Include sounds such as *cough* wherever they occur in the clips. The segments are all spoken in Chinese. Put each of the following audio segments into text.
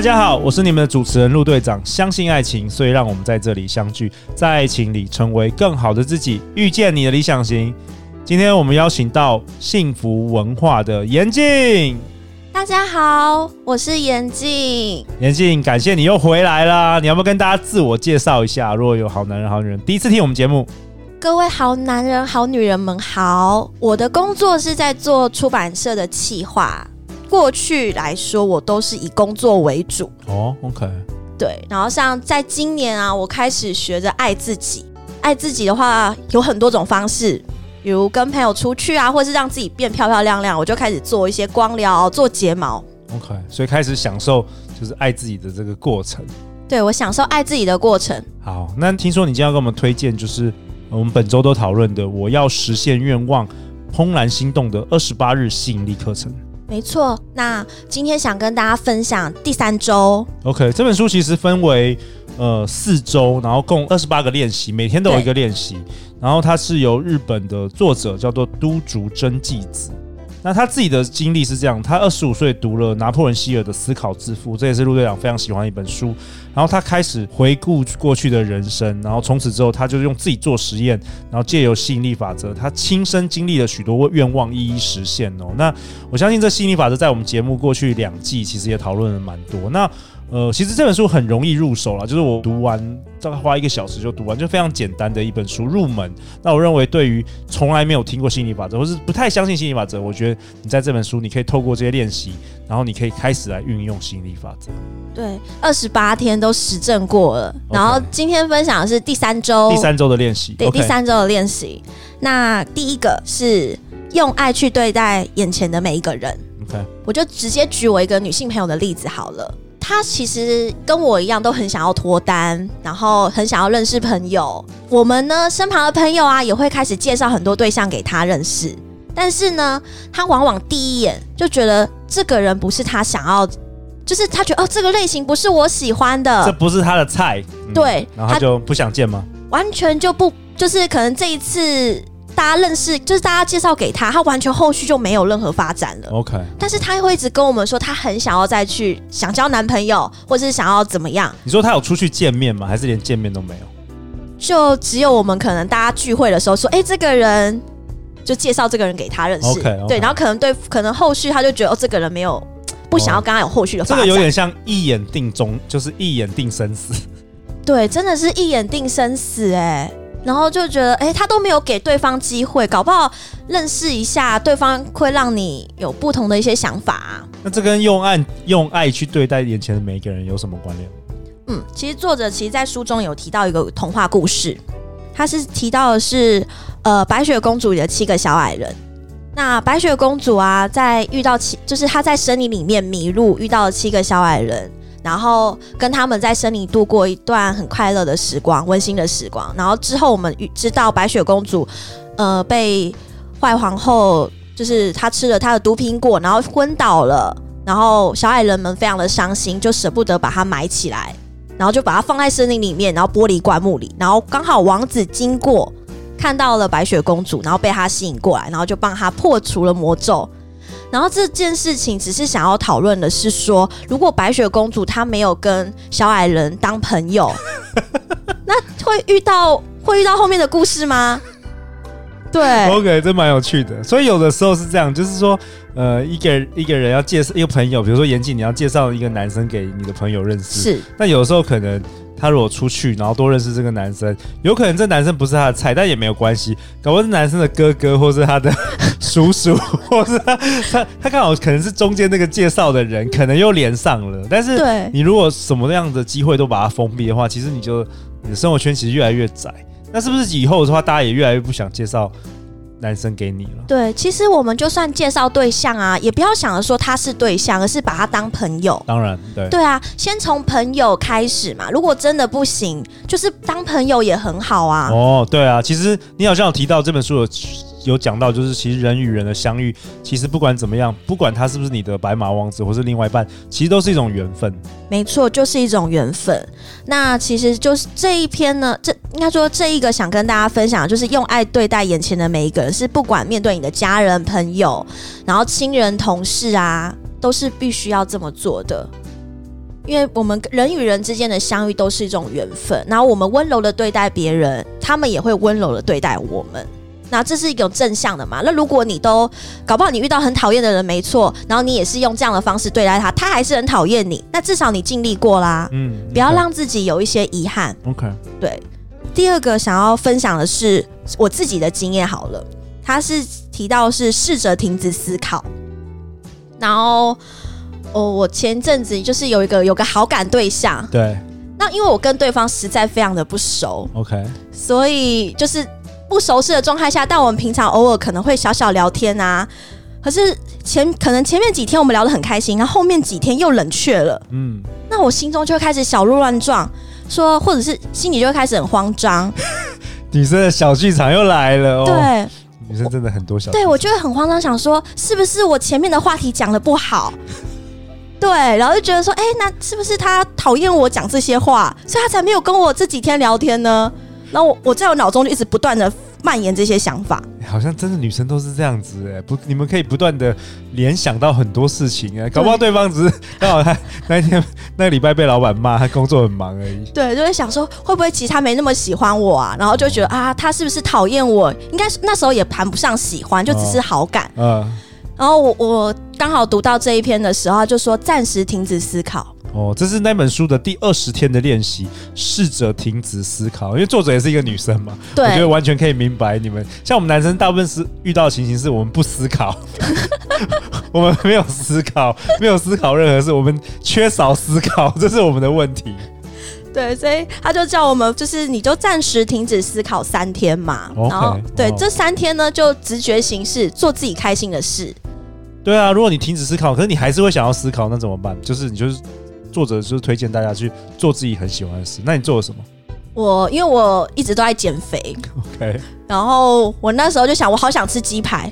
大家好，我是你们的主持人陆队长。相信爱情，所以让我们在这里相聚，在爱情里成为更好的自己，遇见你的理想型。今天我们邀请到幸福文化的严静。大家好，我是严静。严静，感谢你又回来啦！你要不要跟大家自我介绍一下？如果有好男人、好女人第一次听我们节目，各位好男人、好女人们好。我的工作是在做出版社的企划。过去来说，我都是以工作为主哦。OK，对。然后像在今年啊，我开始学着爱自己。爱自己的话，有很多种方式，比如跟朋友出去啊，或是让自己变漂漂亮亮。我就开始做一些光疗、做睫毛。OK，所以开始享受就是爱自己的这个过程。对，我享受爱自己的过程。好，那听说你今天要给我们推荐，就是我们本周都讨论的，我要实现愿望，怦然心动的二十八日吸引力课程。没错，那今天想跟大家分享第三周。OK，这本书其实分为呃四周，然后共二十八个练习，每天都有一个练习。然后它是由日本的作者叫做都竹真纪子。那他自己的经历是这样：他二十五岁读了拿破仑希尔的《思考致富》，这也是陆队长非常喜欢的一本书。然后他开始回顾过去的人生，然后从此之后，他就用自己做实验，然后借由吸引力法则，他亲身经历了许多愿望一一实现哦。那我相信这吸引力法则在我们节目过去两季其实也讨论了蛮多。那呃，其实这本书很容易入手了，就是我读完大概花一个小时就读完，就非常简单的一本书入门。那我认为，对于从来没有听过心理法则，或是不太相信心理法则，我觉得你在这本书，你可以透过这些练习，然后你可以开始来运用心理法则。对，二十八天都实证过了。然后今天分享的是第三周，第三周的练习，对、第三周的练习。那第一个是用爱去对待眼前的每一个人。OK，我就直接举我一个女性朋友的例子好了。他其实跟我一样，都很想要脱单，然后很想要认识朋友。我们呢，身旁的朋友啊，也会开始介绍很多对象给他认识。但是呢，他往往第一眼就觉得这个人不是他想要，就是他觉得哦，这个类型不是我喜欢的，这不是他的菜。嗯、对，然后他就不想见吗？完全就不，就是可能这一次。大家认识，就是大家介绍给他，他完全后续就没有任何发展了。OK，但是他会一直跟我们说，他很想要再去，想交男朋友，或是想要怎么样？你说他有出去见面吗？还是连见面都没有？就只有我们可能大家聚会的时候说，哎、欸，这个人就介绍这个人给他认识。Okay, OK，对，然后可能对，可能后续他就觉得，哦，这个人没有不想要跟他有后续的发展。这个有点像一眼定终，就是一眼定生死。对，真的是一眼定生死、欸，哎。然后就觉得，哎，他都没有给对方机会，搞不好认识一下对方会让你有不同的一些想法啊。那这跟用爱用爱去对待眼前的每一个人有什么关联？嗯，其实作者其实在书中有提到一个童话故事，他是提到的是，呃，白雪公主里的七个小矮人。那白雪公主啊，在遇到七，就是她在森林里面迷路，遇到了七个小矮人。然后跟他们在森林度过一段很快乐的时光，温馨的时光。然后之后我们知道白雪公主，呃，被坏皇后就是她吃了她的毒苹果，然后昏倒了。然后小矮人们非常的伤心，就舍不得把她埋起来，然后就把她放在森林里面，然后玻璃棺木里。然后刚好王子经过，看到了白雪公主，然后被她吸引过来，然后就帮她破除了魔咒。然后这件事情只是想要讨论的是说，如果白雪公主她没有跟小矮人当朋友，*laughs* 那会遇到会遇到后面的故事吗？对，OK，这蛮有趣的。所以有的时候是这样，就是说，呃，一个一个人要介绍一个朋友，比如说严静，你要介绍一个男生给你的朋友认识，是。那有的时候可能。他如果出去，然后多认识这个男生，有可能这男生不是他的菜，但也没有关系。搞不好是男生的哥哥，或是他的 *laughs* 叔叔，或是他他他刚好可能是中间那个介绍的人，可能又连上了。但是，你如果什么样的机会都把它封闭的话，其实你就你的生活圈其实越来越窄。那是不是以后的话，大家也越来越不想介绍？男生给你了，对，其实我们就算介绍对象啊，也不要想着说他是对象，而是把他当朋友。当然，对，对啊，先从朋友开始嘛。如果真的不行，就是当朋友也很好啊。哦，对啊，其实你好像有提到这本书有有讲到，就是其实人与人的相遇，其实不管怎么样，不管他是不是你的白马王子或是另外一半，其实都是一种缘分。没错，就是一种缘分。那其实就是这一篇呢，这应该说这一个想跟大家分享，就是用爱对待眼前的每一个人，是不管面对你的家人、朋友，然后亲人、同事啊，都是必须要这么做的。因为我们人与人之间的相遇都是一种缘分，然后我们温柔的对待别人，他们也会温柔的对待我们。那这是一种正向的嘛？那如果你都搞不好，你遇到很讨厌的人，没错，然后你也是用这样的方式对待他，他还是很讨厌你，那至少你尽力过啦。嗯不要让自己有一些遗憾。OK，对。第二个想要分享的是我自己的经验好了，他是提到是试着停止思考，然后。哦，我前阵子就是有一个有个好感对象，对。那因为我跟对方实在非常的不熟，OK，所以就是不熟悉的状态下，但我们平常偶尔可能会小小聊天啊。可是前可能前面几天我们聊得很开心，然后后面几天又冷却了，嗯。那我心中就会开始小鹿乱撞，说或者是心里就会开始很慌张。女生的小剧场又来了，哦，对，女生真的很多小，对我就会很慌张，想说是不是我前面的话题讲的不好。对，然后就觉得说，哎，那是不是他讨厌我讲这些话，所以他才没有跟我这几天聊天呢？然后我我在我脑中就一直不断的蔓延这些想法。好像真的女生都是这样子哎，不，你们可以不断的联想到很多事情哎，搞不好对方只是刚好他那一天那个礼拜被老板骂，他工作很忙而已。对，就会想说会不会其实他没那么喜欢我啊？然后就觉得啊，他是不是讨厌我？应该那时候也谈不上喜欢，就只是好感。嗯。哦然后我我刚好读到这一篇的时候，就说暂时停止思考。哦，这是那本书的第二十天的练习，试着停止思考。因为作者也是一个女生嘛，对，我觉得完全可以明白你们。像我们男生，大部分是遇到的情形是我们不思考，*laughs* 我们没有思考，没有思考任何事，我们缺少思考，*laughs* 这是我们的问题。对，所以他就叫我们，就是你就暂时停止思考三天嘛。Okay, 然后，对、哦、这三天呢，就直觉行事，做自己开心的事。对啊，如果你停止思考，可是你还是会想要思考，那怎么办？就是你就是作者就是推荐大家去做自己很喜欢的事。那你做了什么？我因为我一直都在减肥，OK。然后我那时候就想，我好想吃鸡排，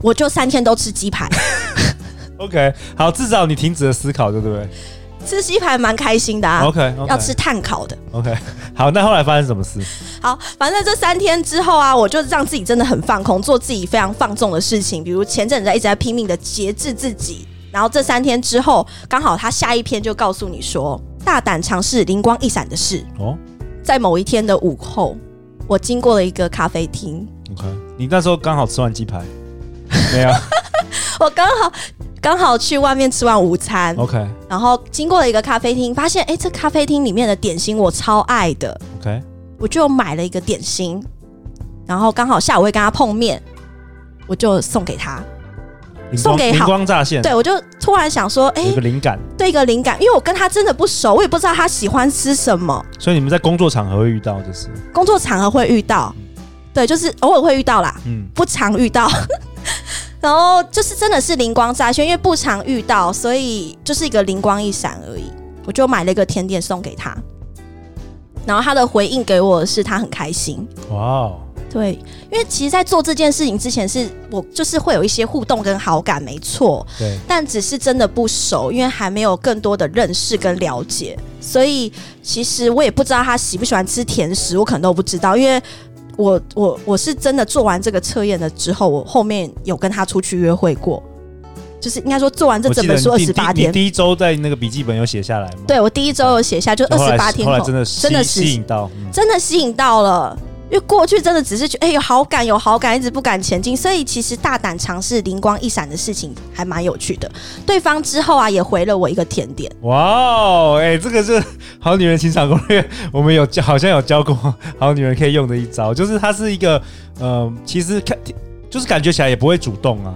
我就三天都吃鸡排。OK，好，至少你停止了思考，对不对？吃鸡排蛮开心的啊。OK，, okay. 要吃碳烤的。OK，好，那后来发生什么事？好，反正这三天之后啊，我就让自己真的很放空，做自己非常放纵的事情，比如前阵子在一直在拼命的节制自己。然后这三天之后，刚好他下一篇就告诉你说，大胆尝试灵光一闪的事。哦，在某一天的午后，我经过了一个咖啡厅。OK，你那时候刚好吃完鸡排？*laughs* 没有，我刚好。刚好去外面吃完午餐，OK，然后经过了一个咖啡厅，发现哎，这咖啡厅里面的点心我超爱的，OK，我就买了一个点心，然后刚好下午会跟他碰面，我就送给他，送给好灵光乍现，对，我就突然想说，哎，有个灵感，对，一个灵感，因为我跟他真的不熟，我也不知道他喜欢吃什么，所以你们在工作场合会遇到，就是工作场合会遇到，对，就是偶尔会遇到啦，嗯，不常遇到。*laughs* 然后就是真的是灵光乍现，因为不常遇到，所以就是一个灵光一闪而已。我就买了一个甜点送给他，然后他的回应给我的是他很开心。哇对，因为其实，在做这件事情之前，是我就是会有一些互动跟好感，没错。对，但只是真的不熟，因为还没有更多的认识跟了解，所以其实我也不知道他喜不喜欢吃甜食，我可能都不知道，因为。我我我是真的做完这个测验了之后，我后面有跟他出去约会过，就是应该说做完这整本书二十八天，第一周在那个笔记本有写下来吗？对，我第一周有写下，就二十八天后，后来真的真的吸引到，嗯、真的吸引到了。因为过去真的只是觉得哎、有好感有好感，一直不敢前进，所以其实大胆尝试灵光一闪的事情还蛮有趣的。对方之后啊也回了我一个甜点。哇哦，哎，这个是 *laughs* 好女人情场攻略，我们有好像有教过好女人可以用的一招，就是它是一个呃，其实看就是感觉起来也不会主动啊，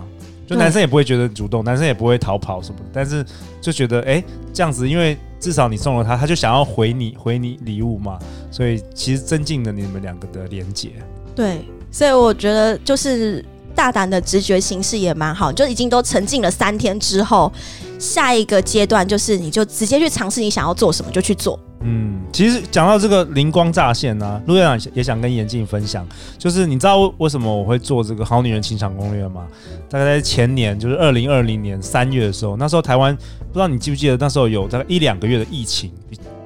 就男生也不会觉得主动，男生也不会逃跑什么的，但是就觉得哎、这样子，因为。至少你送了他，他就想要回你回你礼物嘛，所以其实增进了你们两个的连结。对，所以我觉得就是大胆的直觉形式也蛮好，就已经都沉浸了三天之后，下一个阶段就是你就直接去尝试你想要做什么就去做。嗯，其实讲到这个灵光乍现呢、啊，陆队长也想跟严静分享，就是你知道为什么我会做这个好女人情场攻略吗？大概在前年，就是二零二零年三月的时候，那时候台湾不知道你记不记得，那时候有大概一两个月的疫情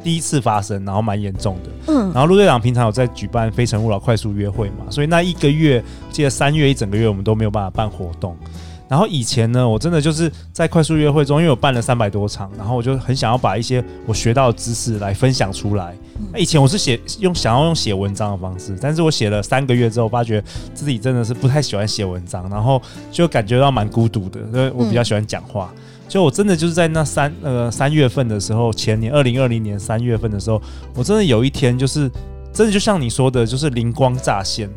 第一次发生，然后蛮严重的。嗯，然后陆队长平常有在举办非诚勿扰快速约会嘛，所以那一个月，记得三月一整个月我们都没有办法办活动。然后以前呢，我真的就是在快速约会中，因为我办了三百多场，然后我就很想要把一些我学到的知识来分享出来。那以前我是写用想要用写文章的方式，但是我写了三个月之后，发觉自己真的是不太喜欢写文章，然后就感觉到蛮孤独的，因为我比较喜欢讲话。就我真的就是在那三呃三月份的时候，前年二零二零年三月份的时候，我真的有一天就是真的就像你说的，就是灵光乍现。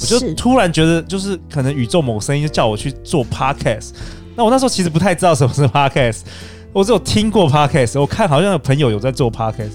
我就突然觉得，就是可能宇宙某声音就叫我去做 podcast。那我那时候其实不太知道什么是 podcast，我只有听过 podcast，我看好像有朋友有在做 podcast，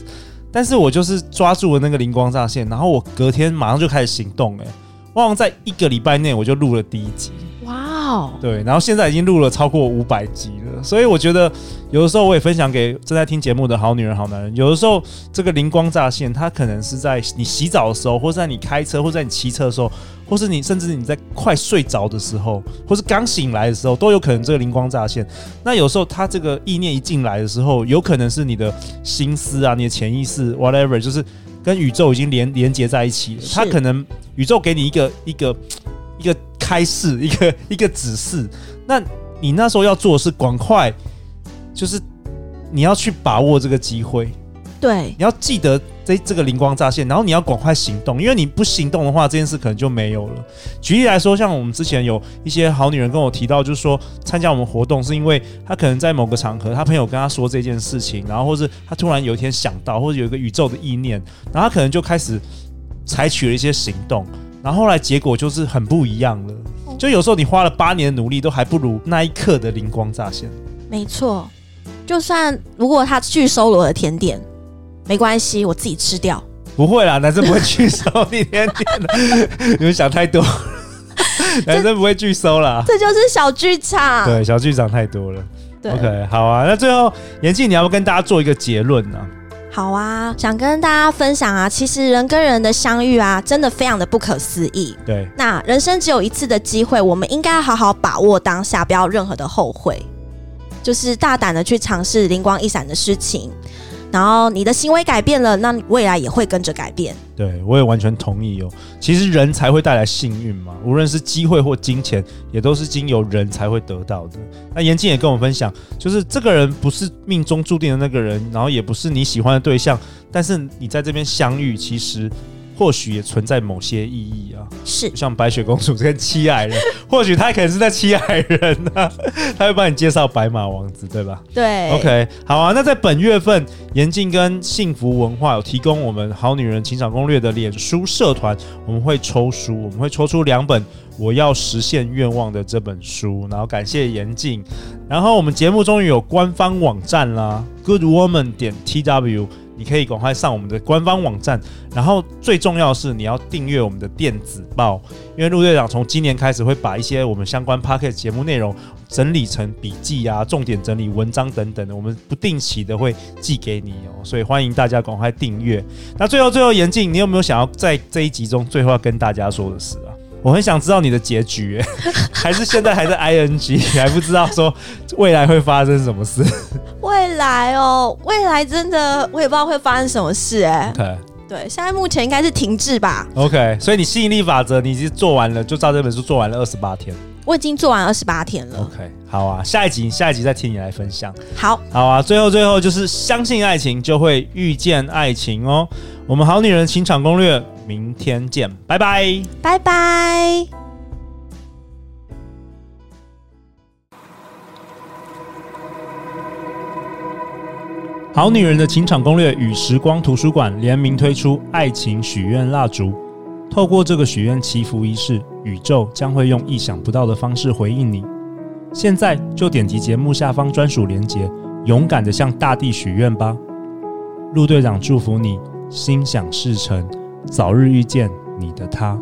但是我就是抓住了那个灵光乍现，然后我隔天马上就开始行动。哎，我好像在一个礼拜内我就录了第一集。哇哦，对，然后现在已经录了超过五百集了，所以我觉得有的时候我也分享给正在听节目的好女人、好男人。有的时候这个灵光乍现，它可能是在你洗澡的时候，或是在你开车，或在你骑车的时候，或是你甚至你在快睡着的时候，或是刚醒来的时候，都有可能这个灵光乍现。那有时候它这个意念一进来的时候，有可能是你的心思啊，你的潜意识，whatever，就是跟宇宙已经连连接在一起了。它可能宇宙给你一个一个一个。开示一个一个指示，那你那时候要做的是赶快，就是你要去把握这个机会，对，你要记得这这个灵光乍现，然后你要赶快行动，因为你不行动的话，这件事可能就没有了。举例来说，像我们之前有一些好女人跟我提到，就是说参加我们活动是因为她可能在某个场合，她朋友跟她说这件事情，然后或是她突然有一天想到，或者有一个宇宙的意念，然后她可能就开始采取了一些行动。然后后来结果就是很不一样了，就有时候你花了八年的努力，都还不如那一刻的灵光乍现。没错，就算如果他拒收了我的甜点，没关系，我自己吃掉。不会啦，男生不会拒收你甜点的，*laughs* 你们想太多。男生不会拒收啦，这就是小剧场。对，小剧场太多了。对，OK，好啊。那最后，严静，你要不跟大家做一个结论呢？好啊，想跟大家分享啊，其实人跟人的相遇啊，真的非常的不可思议。对，那人生只有一次的机会，我们应该好好把握当下，不要任何的后悔，就是大胆的去尝试灵光一闪的事情。然后你的行为改变了，那未来也会跟着改变。对，我也完全同意哦。其实人才会带来幸运嘛，无论是机会或金钱，也都是经由人才会得到的。那严静也跟我们分享，就是这个人不是命中注定的那个人，然后也不是你喜欢的对象，但是你在这边相遇，其实。或许也存在某些意义啊，是像白雪公主跟七矮人，*laughs* 或许他可能是在七矮人呢、啊，*laughs* 他会帮你介绍白马王子，对吧？对，OK，好啊。那在本月份，严静跟幸福文化有提供我们好女人情场攻略的脸书社团，我们会抽书，我们会抽出两本《我要实现愿望》的这本书，然后感谢严静。然后我们节目终于有官方网站啦，Good Woman 点 TW。你可以赶快上我们的官方网站，然后最重要的是你要订阅我们的电子报，因为陆队长从今年开始会把一些我们相关 Podcast 节目内容整理成笔记啊、重点整理文章等等的，我们不定期的会寄给你哦，所以欢迎大家赶快订阅。那最后最后，严静，你有没有想要在这一集中最后要跟大家说的事啊？我很想知道你的结局，*laughs* 还是现在还在 ing，你还不知道说未来会发生什么事？未来哦，未来真的我也不知道会发生什么事哎。对，现在目前应该是停滞吧。OK，所以你吸引力法则你已经做完了，就照这本书做完了二十八天。我已经做完二十八天了。OK，好啊，下一集下一集再听你来分享。好，好啊，最后最后就是相信爱情就会遇见爱情哦。我们好女人情场攻略。明天见，拜拜，拜拜。好女人的情场攻略与时光图书馆联名推出爱情许愿蜡烛，透过这个许愿祈福仪式，宇宙将会用意想不到的方式回应你。现在就点击节目下方专属链接，勇敢的向大地许愿吧。陆队长祝福你，心想事成。早日遇见你的他。